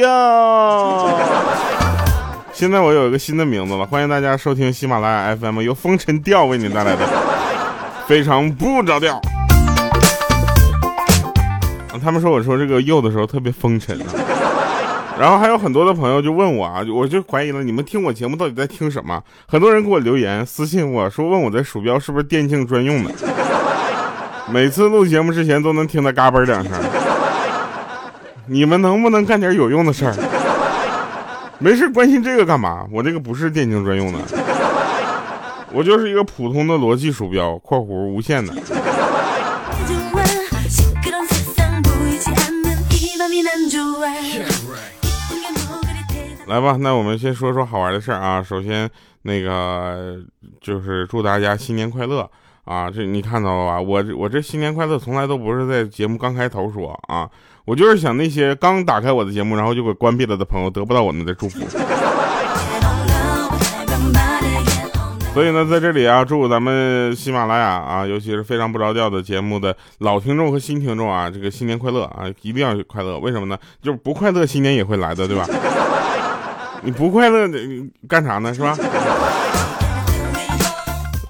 哟，现在我有一个新的名字了，欢迎大家收听喜马拉雅 FM，由风尘调为您带来的 非常不着调。他们说我说这个又的时候特别风尘啊，然后还有很多的朋友就问我啊，我就怀疑了，你们听我节目到底在听什么？很多人给我留言私信我说问我的鼠标是不是电竞专用的，每次录节目之前都能听到嘎嘣两声。你们能不能干点有用的事儿？没事关心这个干嘛？我这个不是电竞专用的，我就是一个普通的逻辑鼠标（括弧无线的）。来吧，那我们先说说好玩的事儿啊。首先，那个就是祝大家新年快乐啊！这你看到了吧？我我这新年快乐从来都不是在节目刚开头说啊。我就是想那些刚打开我的节目，然后就给关闭了的朋友得不到我们的祝福。所以呢，在这里啊，祝咱们喜马拉雅啊，尤其是非常不着调的节目的老听众和新听众啊，这个新年快乐啊，一定要快乐。为什么呢？就是不快乐，新年也会来的，对吧？你不快乐，你干啥呢？是吧？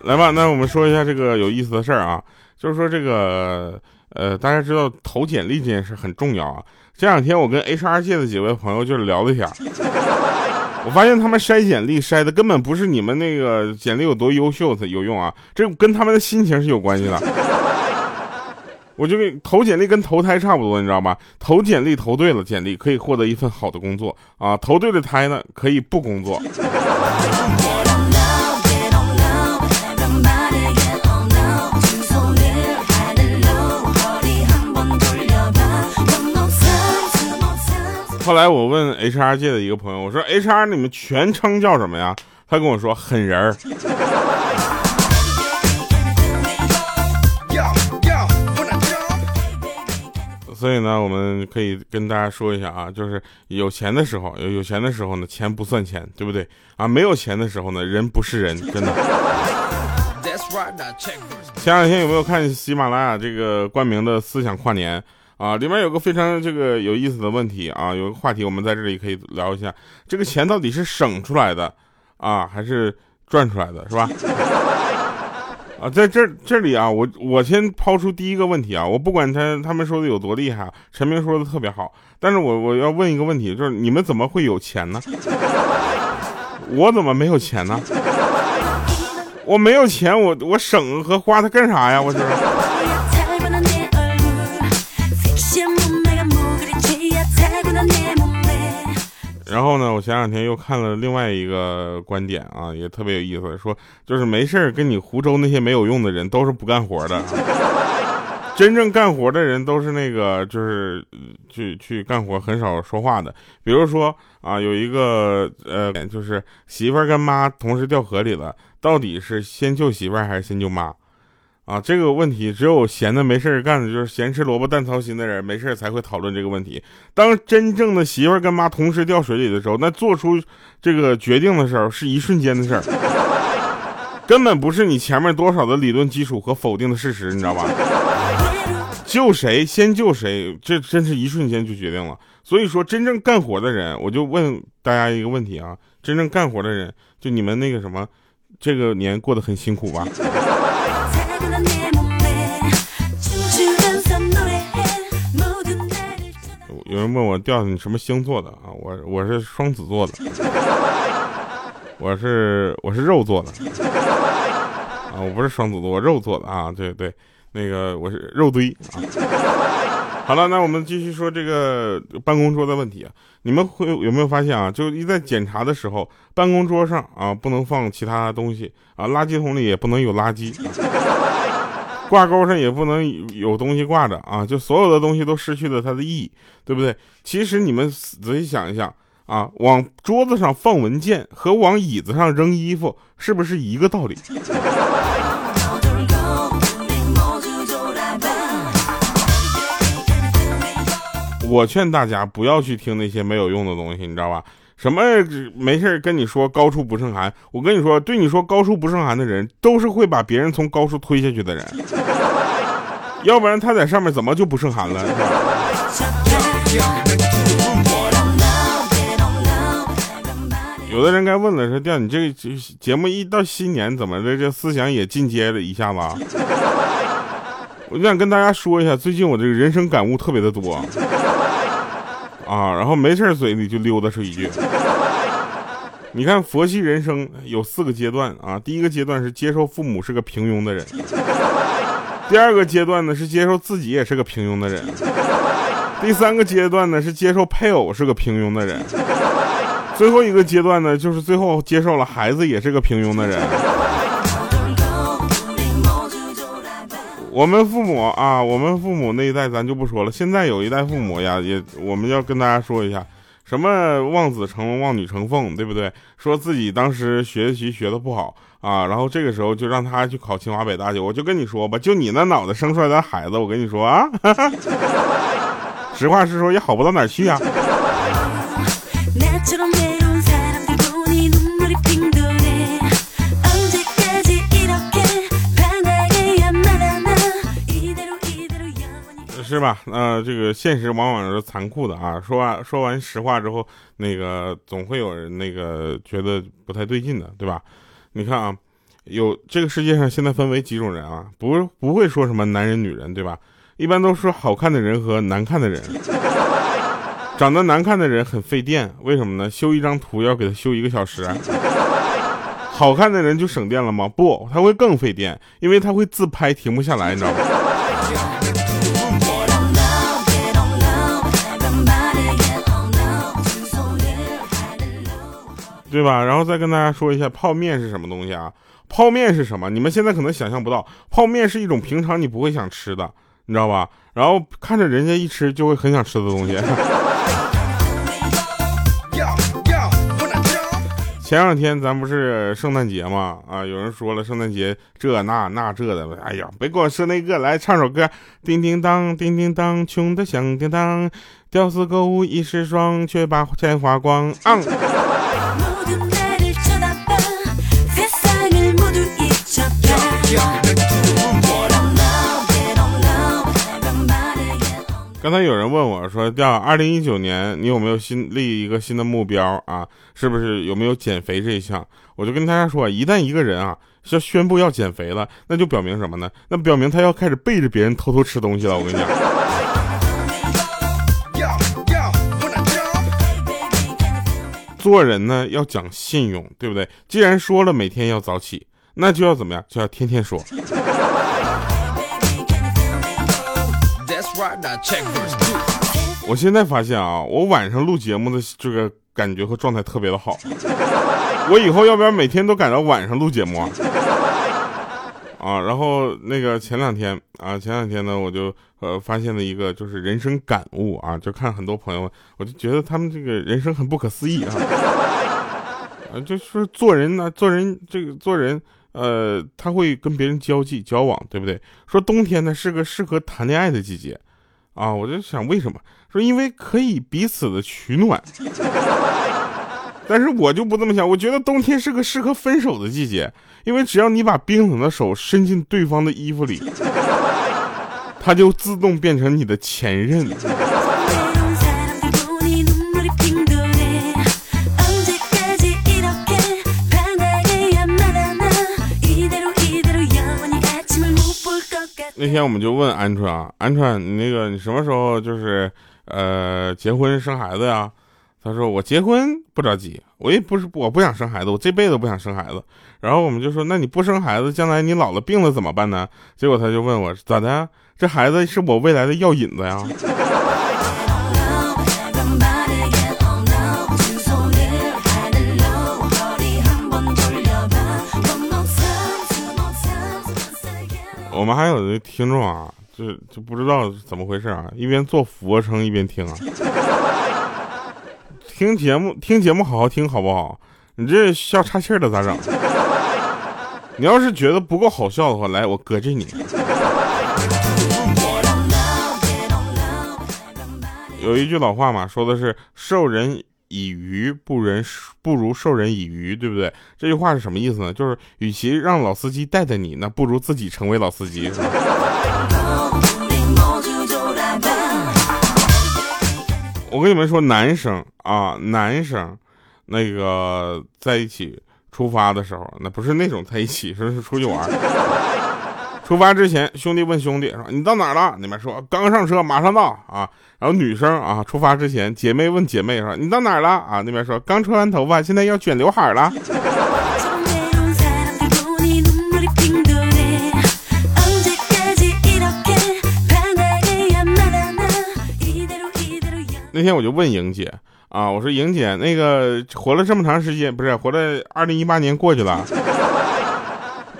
来吧，那我们说一下这个有意思的事儿啊，就是说这个。呃，大家知道投简历这件事很重要啊。这两天我跟 HR 界的几位朋友就是聊了一下，我发现他们筛简历筛的根本不是你们那个简历有多优秀才有用啊，这跟他们的心情是有关系的。我就跟投简历跟投胎差不多，你知道吧？投简历投对了，简历可以获得一份好的工作啊；投对了胎呢，可以不工作。后来我问 HR 界的一个朋友，我说 HR 你们全称叫什么呀？他跟我说狠人儿。所以呢，我们可以跟大家说一下啊，就是有钱的时候，有有钱的时候呢，钱不算钱，对不对？啊，没有钱的时候呢，人不是人，真的。前两天有没有看喜马拉雅这个冠名的思想跨年？啊，里面有个非常这个有意思的问题啊，有个话题，我们在这里可以聊一下，这个钱到底是省出来的啊，还是赚出来的，是吧？啊，在这这里啊，我我先抛出第一个问题啊，我不管他他们说的有多厉害，陈明说的特别好，但是我我要问一个问题，就是你们怎么会有钱呢？我怎么没有钱呢？我没有钱，我我省和花它干啥呀？我是。然后呢，我前两天又看了另外一个观点啊，也特别有意思，说就是没事儿跟你胡诌那些没有用的人都是不干活的，真正干活的人都是那个就是去去干活很少说话的。比如说啊，有一个呃，就是媳妇儿跟妈同时掉河里了，到底是先救媳妇儿还是先救妈？啊，这个问题只有闲的没事干的，就是闲吃萝卜淡操心的人，没事才会讨论这个问题。当真正的媳妇跟妈同时掉水里的时候，那做出这个决定的时候是一瞬间的事儿，根本不是你前面多少的理论基础和否定的事实，你知道吧？救谁先救谁，这真是一瞬间就决定了。所以说，真正干活的人，我就问大家一个问题啊：真正干活的人，就你们那个什么，这个年过得很辛苦吧？有人问我调你什么星座的啊？我我是双子座的，我是我是肉做的啊，我不是双子座，我肉做的啊，对对，那个我是肉堆啊。好了，那我们继续说这个办公桌的问题啊，你们会有没有发现啊？就一在检查的时候，办公桌上啊不能放其他东西啊，垃圾桶里也不能有垃圾。挂钩上也不能有东西挂着啊，就所有的东西都失去了它的意义，对不对？其实你们仔细想一想啊，往桌子上放文件和往椅子上扔衣服是不是一个道理？我劝大家不要去听那些没有用的东西，你知道吧？什么没事跟你说高处不胜寒？我跟你说，对你说高处不胜寒的人，都是会把别人从高处推下去的人。要不然他在上面怎么就不胜寒了？有的人该问了，说调你这个节目一到新年，怎么的这思想也进阶了一下子？我就想跟大家说一下，最近我这个人生感悟特别的多啊，然后没事嘴里就溜达出一句。你看佛系人生有四个阶段啊，第一个阶段是接受父母是个平庸的人，第二个阶段呢是接受自己也是个平庸的人，第三个阶段呢是接受配偶是个平庸的人。最后一个阶段呢，就是最后接受了孩子也是个平庸的人。我们父母啊，我们父母那一代咱就不说了。现在有一代父母呀，也我们要跟大家说一下，什么望子成龙、望女成凤，对不对？说自己当时学习学的不好啊，然后这个时候就让他去考清华北大去。我就跟你说吧，就你那脑子生出来的孩子，我跟你说啊，实话实说也好不到哪去啊。是吧？呃，这个现实往往是残酷的啊。说完说完实话之后，那个总会有人那个觉得不太对劲的，对吧？你看啊，有这个世界上现在分为几种人啊？不不会说什么男人女人，对吧？一般都是好看的人和难看的人。长得难看的人很费电，为什么呢？修一张图要给他修一个小时。好看的人就省电了吗？不，他会更费电，因为他会自拍停不下来，你知道吗？对吧？然后再跟大家说一下泡面是什么东西啊？泡面是什么？你们现在可能想象不到，泡面是一种平常你不会想吃的，你知道吧？然后看着人家一吃就会很想吃的东西。前两天咱不是圣诞节嘛？啊，有人说了圣诞节这那那这的，哎呀，别跟我说那个，来唱首歌。叮叮当，叮叮当，穷的响叮当，屌丝购物一时爽，却把钱花光。刚才有人问我说：“调二零一九年你有没有新立一个新的目标啊？是不是有没有减肥这一项？”我就跟大家说，一旦一个人啊要宣布要减肥了，那就表明什么呢？那表明他要开始背着别人偷偷吃东西了。我跟你讲，做人呢要讲信用，对不对？既然说了每天要早起，那就要怎么样？就要天天说。我现在发现啊，我晚上录节目的这个感觉和状态特别的好。我以后要不要每天都赶到晚上录节目啊？啊，然后那个前两天啊，前两天呢，我就呃发现了一个就是人生感悟啊，就看很多朋友，我就觉得他们这个人生很不可思议啊。啊，就是做人呢，做人这个做人。呃，他会跟别人交际交往，对不对？说冬天呢是个适合谈恋爱的季节，啊，我就想为什么？说因为可以彼此的取暖。但是我就不这么想，我觉得冬天是个适合分手的季节，因为只要你把冰冷的手伸进对方的衣服里，他就自动变成你的前任。那天我们就问鹌鹑啊，鹌鹑，你那个你什么时候就是呃结婚生孩子呀？他说我结婚不着急，我也不是我不想生孩子，我这辈子不想生孩子。然后我们就说，那你不生孩子，将来你老了病了怎么办呢？结果他就问我咋的？这孩子是我未来的药引子呀。我们还有的听众啊，就就不知道怎么回事啊，一边做俯卧撑一边听啊。听节目听节目好好听好不好？你这笑岔气的咋整？你要是觉得不够好笑的话，来我搁这你。有一句老话嘛，说的是受人以鱼不人不如授人以渔，对不对？这句话是什么意思呢？就是与其让老司机带带你，那不如自己成为老司机。我跟你们说，男生啊，男生，那个在一起出发的时候，那不是那种在一起，是是出去玩。出发之前，兄弟问兄弟说：“你到哪儿了？”那边说：“刚上车，马上到。”啊，然后女生啊，出发之前，姐妹问姐妹说：“你到哪儿了？”啊，那边说：“刚吹完头发，现在要卷刘海了。”那天我就问莹姐啊，我说莹姐，那个活了这么长时间，不是活了二零一八年过去了，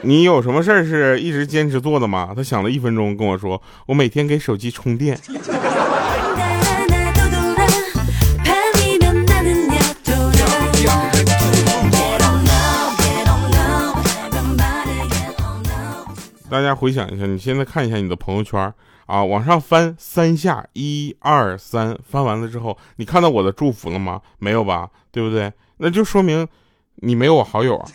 你有什么事儿是一直坚持做的吗？他想了一分钟跟我说，我每天给手机充电。大家回想一下，你现在看一下你的朋友圈。啊，往上翻三下，一二三，翻完了之后，你看到我的祝福了吗？没有吧，对不对？那就说明你没有我好友啊，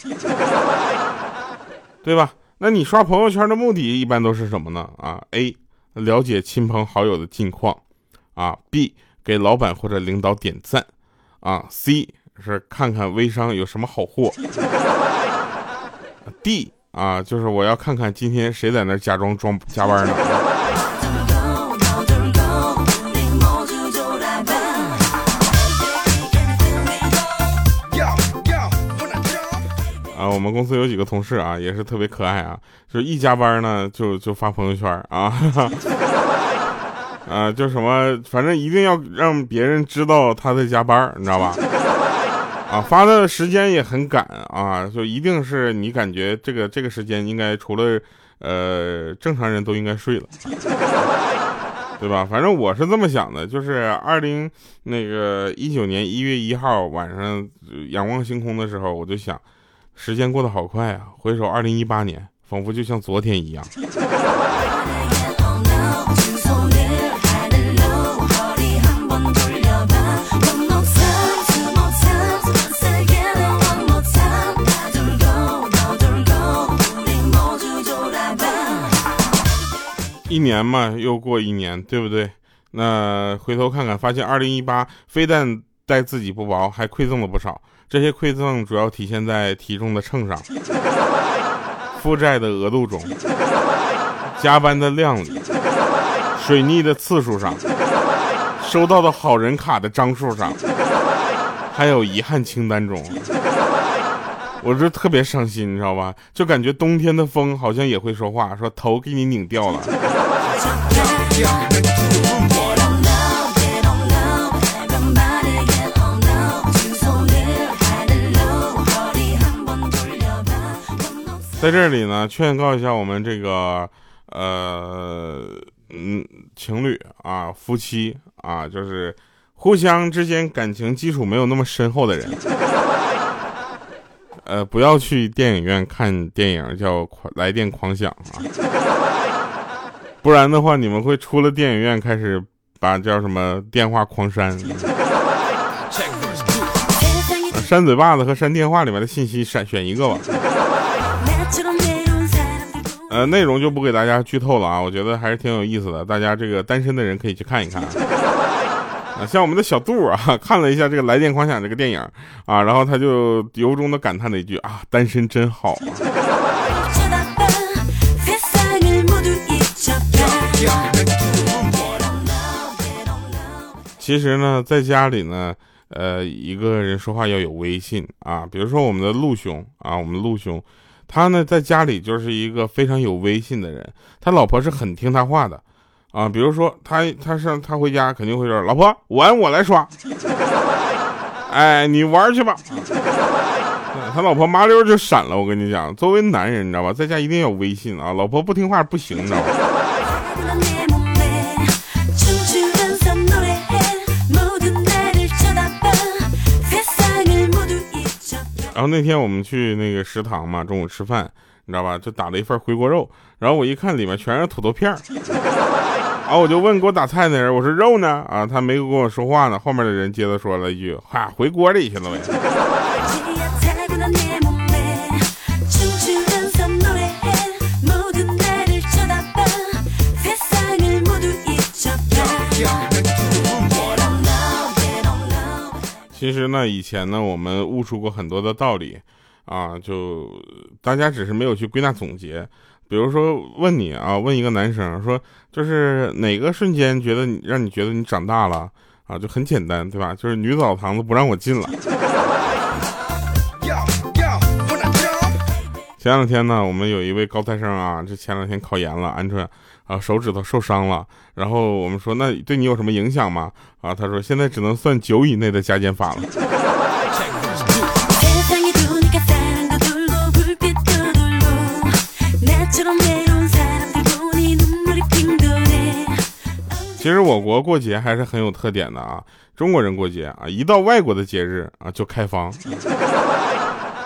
对吧？那你刷朋友圈的目的一般都是什么呢？啊，A 了解亲朋好友的近况，啊，B 给老板或者领导点赞，啊，C 是看看微商有什么好货，D 啊就是我要看看今天谁在那假装装加班呢。我们公司有几个同事啊，也是特别可爱啊，就一加班呢，就就发朋友圈啊，啊，就什么，反正一定要让别人知道他在加班，你知道吧？啊，发的时间也很赶啊，就一定是你感觉这个这个时间应该除了呃正常人都应该睡了，对吧？反正我是这么想的，就是二零那个一九年一月一号晚上仰望星空的时候，我就想。时间过得好快啊！回首二零一八年，仿佛就像昨天一样。一年嘛，又过一年，对不对？那回头看看，发现二零一八非但待自己不薄，还馈赠了不少。这些馈赠主要体现在体重的秤上，负债的额度中，加班的量里，水逆的次数上，收到的好人卡的张数上，还有遗憾清单中。我这特别伤心，你知道吧？就感觉冬天的风好像也会说话，说头给你拧掉了。在这里呢，劝告一下我们这个呃嗯情侣啊夫妻啊，就是互相之间感情基础没有那么深厚的人，呃，不要去电影院看电影叫《来电狂想》啊，不然的话，你们会出了电影院开始把叫什么电话狂删，删嘴巴子和删电话里面的信息，选选一个吧。呃，内容就不给大家剧透了啊，我觉得还是挺有意思的，大家这个单身的人可以去看一看。啊，像我们的小杜啊，看了一下这个《来电狂想》这个电影啊，然后他就由衷的感叹了一句啊，单身真好。其实呢，在家里呢，呃，一个人说话要有威信啊，比如说我们的陆兄啊，我们陆兄。他呢，在家里就是一个非常有威信的人，他老婆是很听他话的，啊，比如说他他上他回家肯定会说，老婆碗我来刷，哎，你玩去吧，他老婆麻溜就闪了。我跟你讲，作为男人，你知道吧，在家一定要有威信啊，老婆不听话不行，你知道吧？然后那天我们去那个食堂嘛，中午吃饭，你知道吧？就打了一份回锅肉，然后我一看里面全是土豆片儿，啊，我就问给我打菜那人，我说肉呢？啊，他没跟我说话呢。后面的人接着说了一句，哈，回锅里去了呗。其实呢，以前呢，我们悟出过很多的道理，啊，就大家只是没有去归纳总结。比如说问你啊，问一个男生说，就是哪个瞬间觉得你让你觉得你长大了啊？就很简单，对吧？就是女澡堂子不让我进了。前两天呢，我们有一位高材生啊，这前两天考研了，鹌鹑啊手指头受伤了。然后我们说，那对你有什么影响吗？啊，他说现在只能算九以内的加减法了。其实我国过节还是很有特点的啊，中国人过节啊，一到外国的节日啊就开房。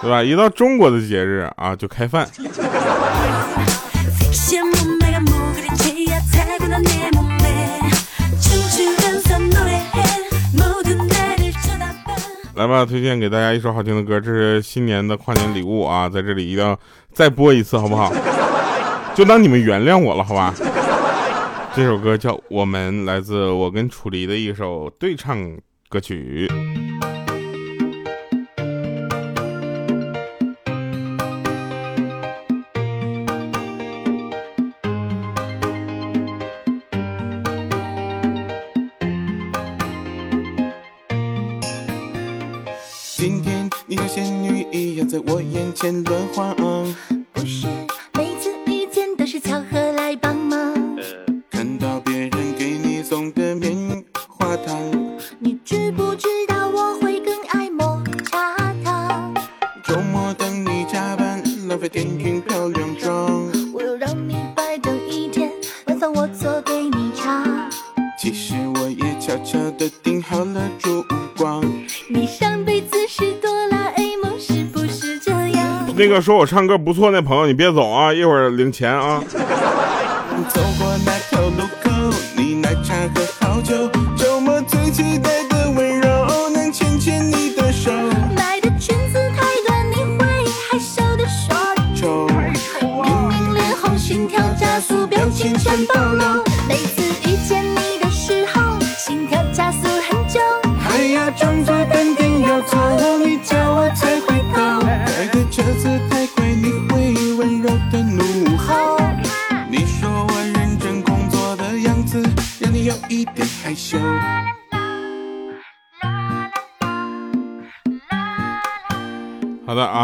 对吧？一到中国的节日啊，就开饭。来吧，推荐给大家一首好听的歌，这是新年的跨年礼物啊，在这里一定要再播一次，好不好？就当你们原谅我了，好吧？这首歌叫《我们》，来自我跟楚离的一首对唱歌曲。那个说我唱歌不错那朋友，你别走啊，一会儿领钱啊。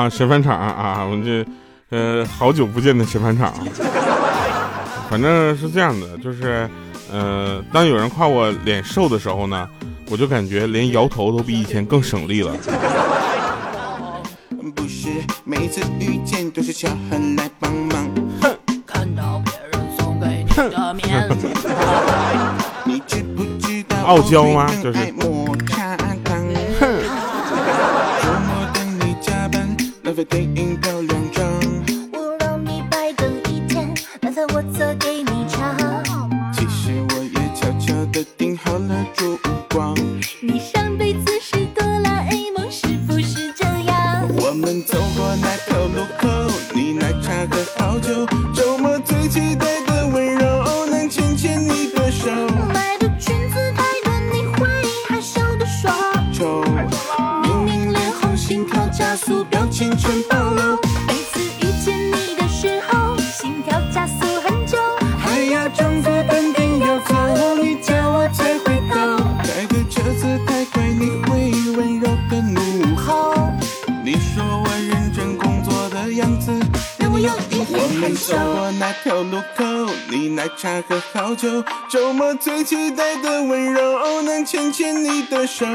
啊，神返场啊，我们这呃好久不见的神返场，反正是这样的，就是呃，当有人夸我脸瘦的时候呢，我就感觉连摇头都比以前更省力了。不是每次遇见都是巧合来帮忙。看到别人送给你的面子，你知不知道傲娇吗就是你上我们走过那条路口，你奶茶喝好久，周末最期待的温柔，能牵牵你的手。